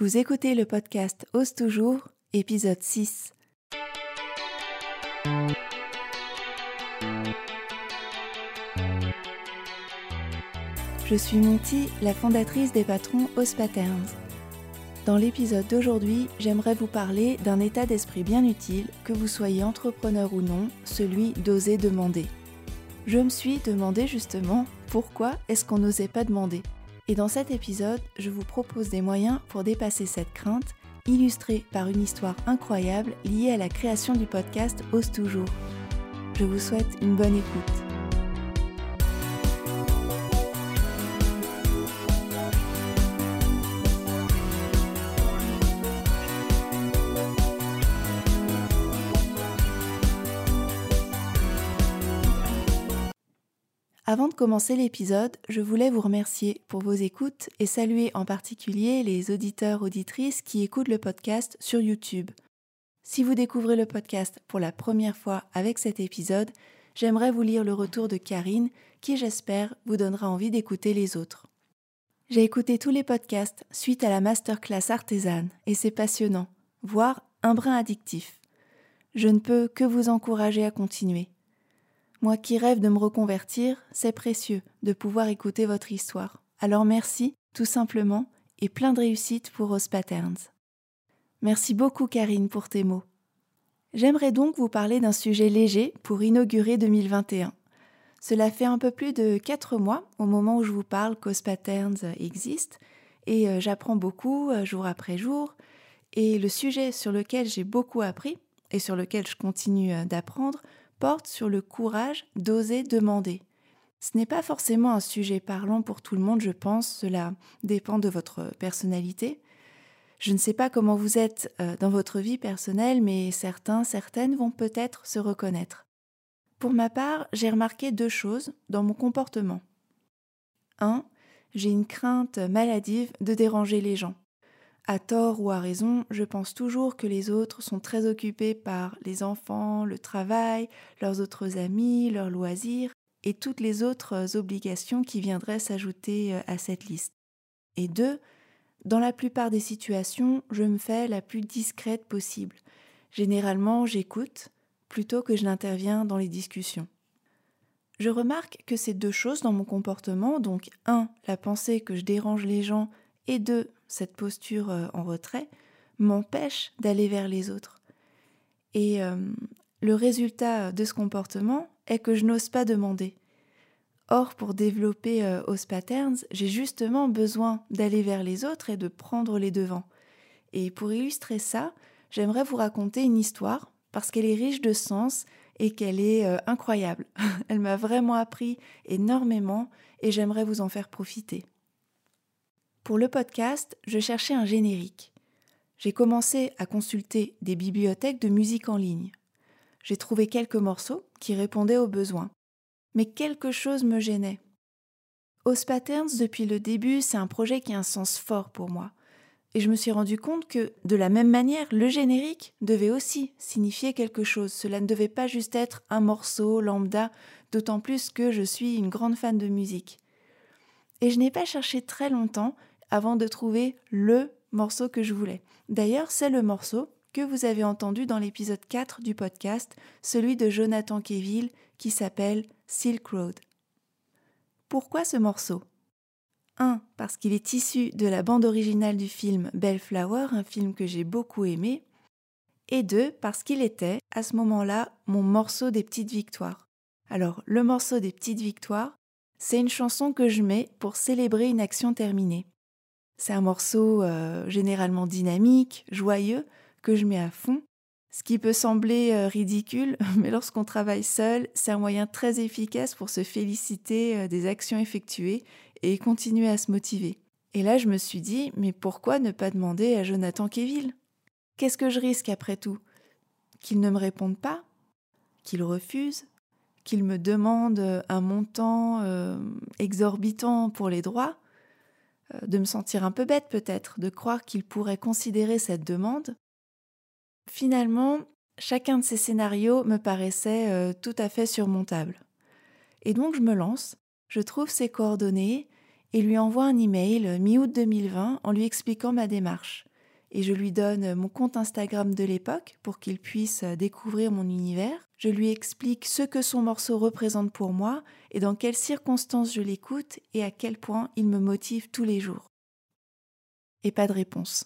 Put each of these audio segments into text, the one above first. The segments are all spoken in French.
Vous écoutez le podcast Ose toujours, épisode 6. Je suis Monty, la fondatrice des patrons Ose Patterns. Dans l'épisode d'aujourd'hui, j'aimerais vous parler d'un état d'esprit bien utile, que vous soyez entrepreneur ou non, celui d'oser demander. Je me suis demandé justement pourquoi est-ce qu'on n'osait pas demander et dans cet épisode, je vous propose des moyens pour dépasser cette crainte, illustrée par une histoire incroyable liée à la création du podcast Ose toujours. Je vous souhaite une bonne écoute. Avant de commencer l'épisode, je voulais vous remercier pour vos écoutes et saluer en particulier les auditeurs auditrices qui écoutent le podcast sur YouTube. Si vous découvrez le podcast pour la première fois avec cet épisode, j'aimerais vous lire le retour de Karine qui j'espère vous donnera envie d'écouter les autres. J'ai écouté tous les podcasts suite à la masterclass artisane et c'est passionnant, voire un brin addictif. Je ne peux que vous encourager à continuer. Moi qui rêve de me reconvertir, c'est précieux de pouvoir écouter votre histoire. Alors merci, tout simplement, et plein de réussite pour Rose Patterns. Merci beaucoup Karine pour tes mots. J'aimerais donc vous parler d'un sujet léger pour inaugurer 2021. Cela fait un peu plus de 4 mois au moment où je vous parle qu'Os Patterns existe et euh, j'apprends beaucoup euh, jour après jour et le sujet sur lequel j'ai beaucoup appris et sur lequel je continue euh, d'apprendre porte sur le courage d'oser demander. Ce n'est pas forcément un sujet parlant pour tout le monde, je pense, cela dépend de votre personnalité. Je ne sais pas comment vous êtes euh, dans votre vie personnelle, mais certains, certaines vont peut-être se reconnaître. Pour ma part, j'ai remarqué deux choses dans mon comportement. 1. J'ai une crainte maladive de déranger les gens. À tort ou à raison, je pense toujours que les autres sont très occupés par les enfants, le travail, leurs autres amis, leurs loisirs et toutes les autres obligations qui viendraient s'ajouter euh, à cette liste. Et deux, dans la plupart des situations, je me fais la plus discrète possible. Généralement, j'écoute plutôt que je n'interviens dans les discussions. Je remarque que ces deux choses dans mon comportement, donc un, la pensée que je dérange les gens, et deux, cette posture euh, en retrait, m'empêche d'aller vers les autres. Et euh, le résultat de ce comportement est que je n'ose pas demander. Or, pour développer euh, Os Patterns, j'ai justement besoin d'aller vers les autres et de prendre les devants. Et pour illustrer ça, j'aimerais vous raconter une histoire parce qu'elle est riche de sens et qu'elle est incroyable. Elle m'a vraiment appris énormément et j'aimerais vous en faire profiter. Pour le podcast, je cherchais un générique. J'ai commencé à consulter des bibliothèques de musique en ligne. J'ai trouvé quelques morceaux qui répondaient aux besoins. Mais quelque chose me gênait. Os Patterns, depuis le début, c'est un projet qui a un sens fort pour moi. Et je me suis rendu compte que, de la même manière, le générique devait aussi signifier quelque chose. Cela ne devait pas juste être un morceau lambda, d'autant plus que je suis une grande fan de musique. Et je n'ai pas cherché très longtemps avant de trouver le morceau que je voulais. D'ailleurs, c'est le morceau que vous avez entendu dans l'épisode 4 du podcast, celui de Jonathan Keville qui s'appelle Silk Road. Pourquoi ce morceau? 1. Parce qu'il est issu de la bande originale du film Bellflower, un film que j'ai beaucoup aimé. Et 2. Parce qu'il était, à ce moment-là, mon morceau des petites victoires. Alors, le morceau des petites victoires, c'est une chanson que je mets pour célébrer une action terminée. C'est un morceau euh, généralement dynamique, joyeux, que je mets à fond. Ce qui peut sembler euh, ridicule, mais lorsqu'on travaille seul, c'est un moyen très efficace pour se féliciter euh, des actions effectuées et continuer à se motiver. Et là, je me suis dit, mais pourquoi ne pas demander à Jonathan Keville Qu'est-ce que je risque après tout? Qu'il ne me réponde pas? Qu'il refuse? Qu'il me demande un montant exorbitant pour les droits? De me sentir un peu bête peut-être, de croire qu'il pourrait considérer cette demande. Finalement, chacun de ces scénarios me paraissait euh, tout à fait surmontable. Et donc je me lance, je trouve ses coordonnées et lui envoie un email mi-août 2020 en lui expliquant ma démarche. et je lui donne mon compte Instagram de l'époque pour qu'il puisse découvrir mon univers. Je lui explique ce que son morceau représente pour moi et dans quelles circonstances je l'écoute et à quel point il me motive tous les jours. Et pas de réponse.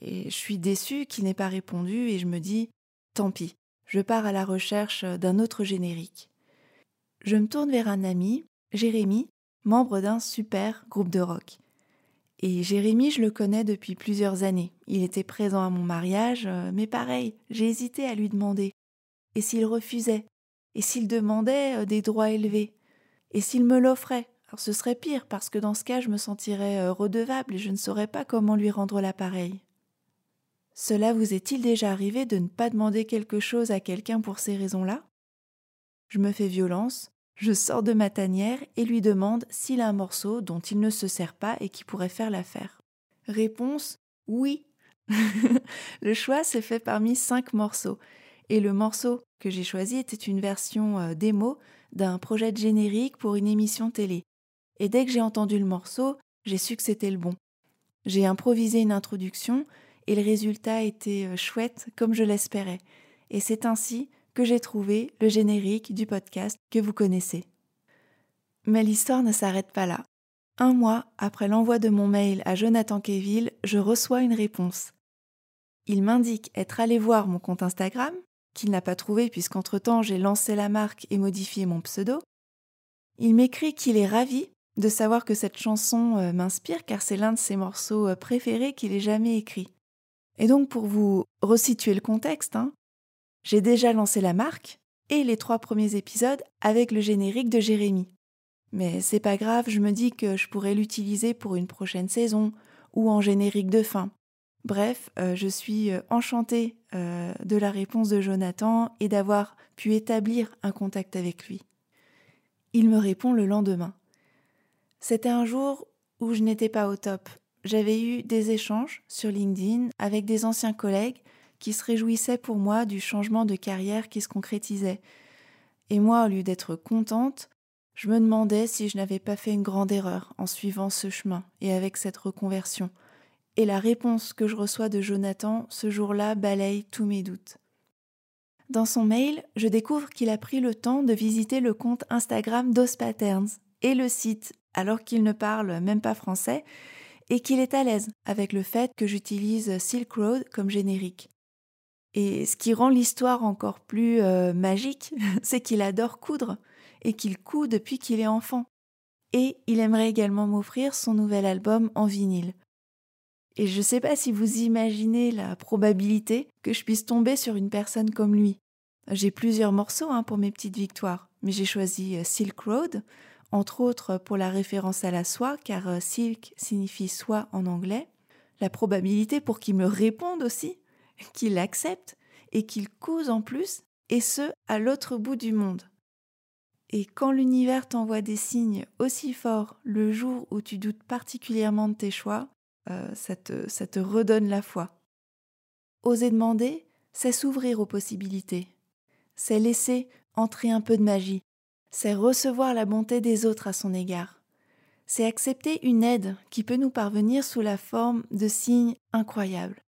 Et je suis déçue qu'il n'ait pas répondu et je me dis tant pis, je pars à la recherche d'un autre générique. Je me tourne vers un ami, Jérémy, membre d'un super groupe de rock. Et Jérémy, je le connais depuis plusieurs années. Il était présent à mon mariage, euh, mais pareil, j'ai hésité à lui demander. Et s'il refusait Et s'il demandait euh, des droits élevés Et s'il me l'offrait Alors ce serait pire, parce que dans ce cas, je me sentirais euh, redevable et je ne saurais pas comment lui rendre l'appareil. Cela vous est-il déjà arrivé de ne pas demander quelque chose à quelqu'un pour ces raisons-là? Je me fais violence, je sors de ma tanière et lui demande s'il a un morceau dont il ne se sert pas et qui pourrait faire l'affaire. Réponse oui. le choix s'est fait parmi cinq morceaux. Et le morceau que j'ai choisi était une version euh, démo d'un projet de générique pour une émission télé. Et dès que j'ai entendu le morceau, j'ai su que c'était le bon. J'ai improvisé une introduction et le résultat était euh, chouette comme je l'espérais. Et c'est ainsi que j'ai trouvé le générique du podcast que vous connaissez. Mais l'histoire ne s'arrête pas là. Un mois après l'envoi de mon mail à Jonathan Keville, je reçois une réponse. Il m'indique être allé voir mon compte Instagram, qu'il n'a pas trouvé puisqu'entre-temps j'ai lancé la marque et modifié mon pseudo. Il m'écrit qu'il est ravi de savoir que cette chanson euh, m'inspire car c'est l'un de ses morceaux euh, préférés qu'il ait jamais écrit. Et donc pour vous resituer le contexte, hein, j'ai déjà lancé la marque et les trois premiers épisodes avec le générique de Jérémy. Mais c'est pas grave, je me dis que je pourrais l'utiliser pour une prochaine saison ou en générique de fin. Bref, euh, je suis euh, enchantée euh, de la réponse de Jonathan et d'avoir pu établir un contact avec lui. Il me répond le lendemain. C'était un jour où je n'étais pas au top. J'avais eu des échanges sur LinkedIn avec des anciens collègues qui se réjouissait pour moi du changement de carrière qui se concrétisait. Et moi, au lieu d'être contente, je me demandais si je n'avais pas fait une grande erreur en suivant ce chemin et avec cette reconversion. Et la réponse que je reçois de Jonathan ce jour-là balaye tous mes doutes. Dans son mail, je découvre qu'il a pris le temps de visiter le compte Instagram d'Os Patterns et le site, alors qu'il ne parle même pas français, et qu'il est à l'aise avec le fait que j'utilise Silk Road comme générique. Et ce qui rend l'histoire encore plus euh, magique, c'est qu'il adore coudre et qu'il coud depuis qu'il est enfant. Et il aimerait également m'offrir son nouvel album en vinyle. Et je ne sais pas si vous imaginez la probabilité que je puisse tomber sur une personne comme lui. J'ai plusieurs morceaux hein, pour mes petites victoires, mais j'ai choisi euh, Silk Road, entre autres pour la référence à la soie, car euh, silk signifie soie en anglais. La probabilité pour qu'il me réponde aussi, qu'il accepte et qu'il cause en plus, et ce, à l'autre bout du monde. Et quand l'univers t'envoie des signes aussi forts le jour où tu doutes particulièrement de tes choix, euh, ça, te, ça te redonne la foi. Oser demander, c'est s'ouvrir aux possibilités. C'est laisser entrer un peu de magie. C'est recevoir la bonté des autres à son égard. C'est accepter une aide qui peut nous parvenir sous la forme de signes incroyables.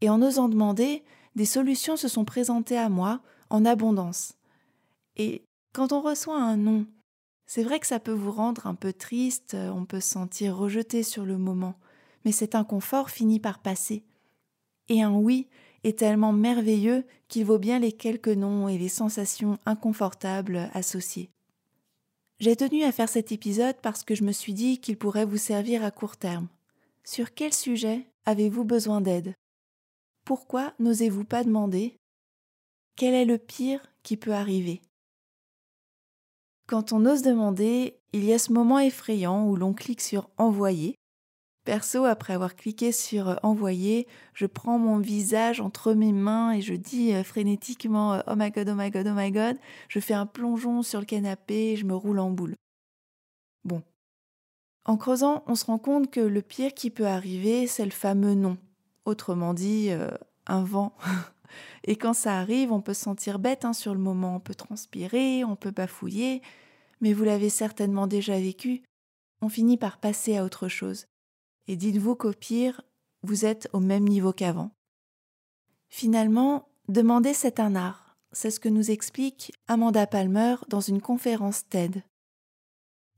Et en osant demander, des solutions se sont présentées à moi en abondance. Et quand on reçoit un non, c'est vrai que ça peut vous rendre un peu triste, on peut se sentir rejeté sur le moment, mais cet inconfort finit par passer. Et un oui est tellement merveilleux qu'il vaut bien les quelques noms et les sensations inconfortables associées. J'ai tenu à faire cet épisode parce que je me suis dit qu'il pourrait vous servir à court terme. Sur quel sujet avez-vous besoin d'aide? Pourquoi n'osez-vous pas demander? Quel est le pire qui peut arriver? Quand on ose demander, il y a ce moment effrayant où l'on clique sur Envoyer. Perso, après avoir cliqué sur Envoyer, je prends mon visage entre mes mains et je dis euh, frénétiquement euh, Oh my god, oh my god, oh my god. Je fais un plongeon sur le canapé et je me roule en boule. Bon. En creusant, on se rend compte que le pire qui peut arriver, c'est le fameux non autrement dit euh, un vent. Et quand ça arrive, on peut se sentir bête hein, sur le moment, on peut transpirer, on peut bafouiller, mais vous l'avez certainement déjà vécu, on finit par passer à autre chose. Et dites-vous qu'au pire, vous êtes au même niveau qu'avant. Finalement, demander c'est un art, c'est ce que nous explique Amanda Palmer dans une conférence TED.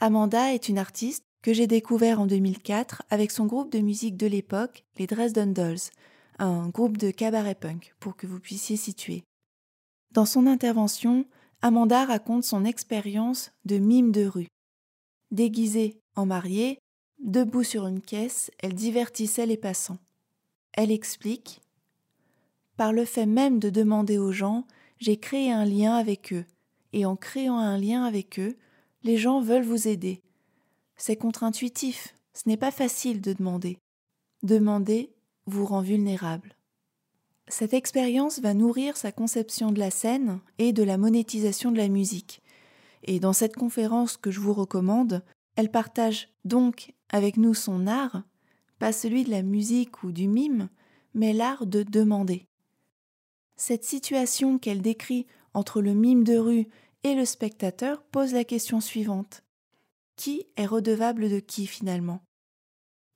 Amanda est une artiste que j'ai découvert en 2004 avec son groupe de musique de l'époque, les Dresden Dolls, un groupe de cabaret punk pour que vous puissiez situer. Dans son intervention, Amanda raconte son expérience de mime de rue. Déguisée en mariée, debout sur une caisse, elle divertissait les passants. Elle explique Par le fait même de demander aux gens, j'ai créé un lien avec eux, et en créant un lien avec eux, les gens veulent vous aider. C'est contre-intuitif, ce n'est pas facile de demander. Demander vous rend vulnérable. Cette expérience va nourrir sa conception de la scène et de la monétisation de la musique. Et dans cette conférence que je vous recommande, elle partage donc avec nous son art, pas celui de la musique ou du mime, mais l'art de demander. Cette situation qu'elle décrit entre le mime de rue et le spectateur pose la question suivante. Qui est redevable de qui finalement?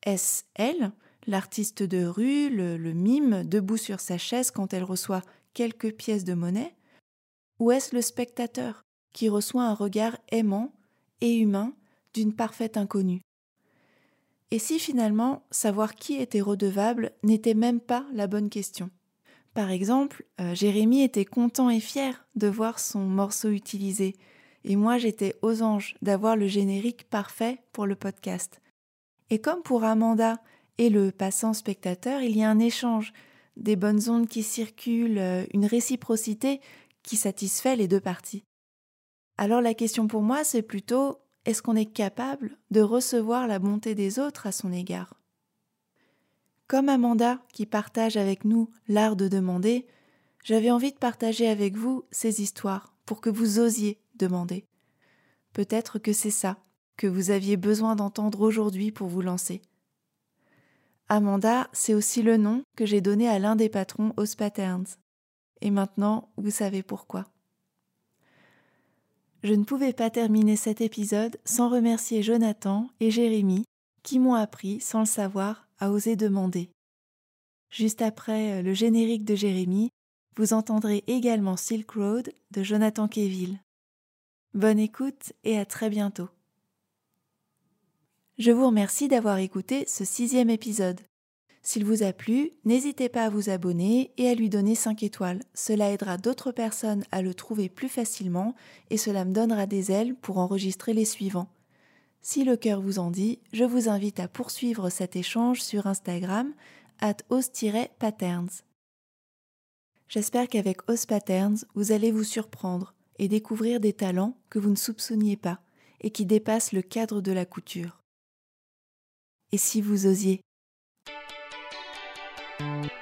Est-ce elle, l'artiste de rue, le, mime, debout sur sa chaise quand elle reçoit quelques pièces de monnaie? Ou est-ce le spectateur qui reçoit un regard aimant et humain d'une parfaite inconnue Et si finalement savoir qui était redevable n'était même pas la bonne question? Par exemple, euh, Jérémy était content et fier de voir son morceau utilisé, et moi j'étais aux anges d'avoir le générique parfait pour le podcast. Et comme pour Amanda, et le passant spectateur, il y a un échange, des bonnes ondes qui circulent, euh, une réciprocité qui satisfait les deux parties. Alors la question pour moi, c'est plutôt est-ce qu'on est capable de recevoir la bonté des autres à son égard? Comme Amanda, qui partage avec nous l'art de demander, j'avais envie de partager avec vous ces histoires pour que vous osiez demander. Peut-être que c'est ça que vous aviez besoin d'entendre aujourd'hui pour vous lancer. Amanda, c'est aussi le nom que j'ai donné à l'un des patrons aux Patterns. Et maintenant, vous savez pourquoi. Je ne pouvais pas terminer cet épisode sans remercier Jonathan et Jérémy qui m'ont appris, sans le savoir, à oser demander. Juste après euh, le générique de Jérémy, vous entendrez également Silk Road de Jonathan Keville. Bonne écoute et à très bientôt. Je vous remercie d'avoir écouté ce sixième épisode. S'il vous a plu, n'hésitez pas à vous abonner et à lui donner 5 étoiles. Cela aidera d'autres personnes à le trouver plus facilement et cela me donnera des ailes pour enregistrer les suivants. Si le cœur vous en dit, je vous invite à poursuivre cet échange sur Instagram at os-patterns. J'espère qu'avec Os Patterns, vous allez vous surprendre et découvrir des talents que vous ne soupçonniez pas et qui dépassent le cadre de la couture. Et si vous osiez Thank you.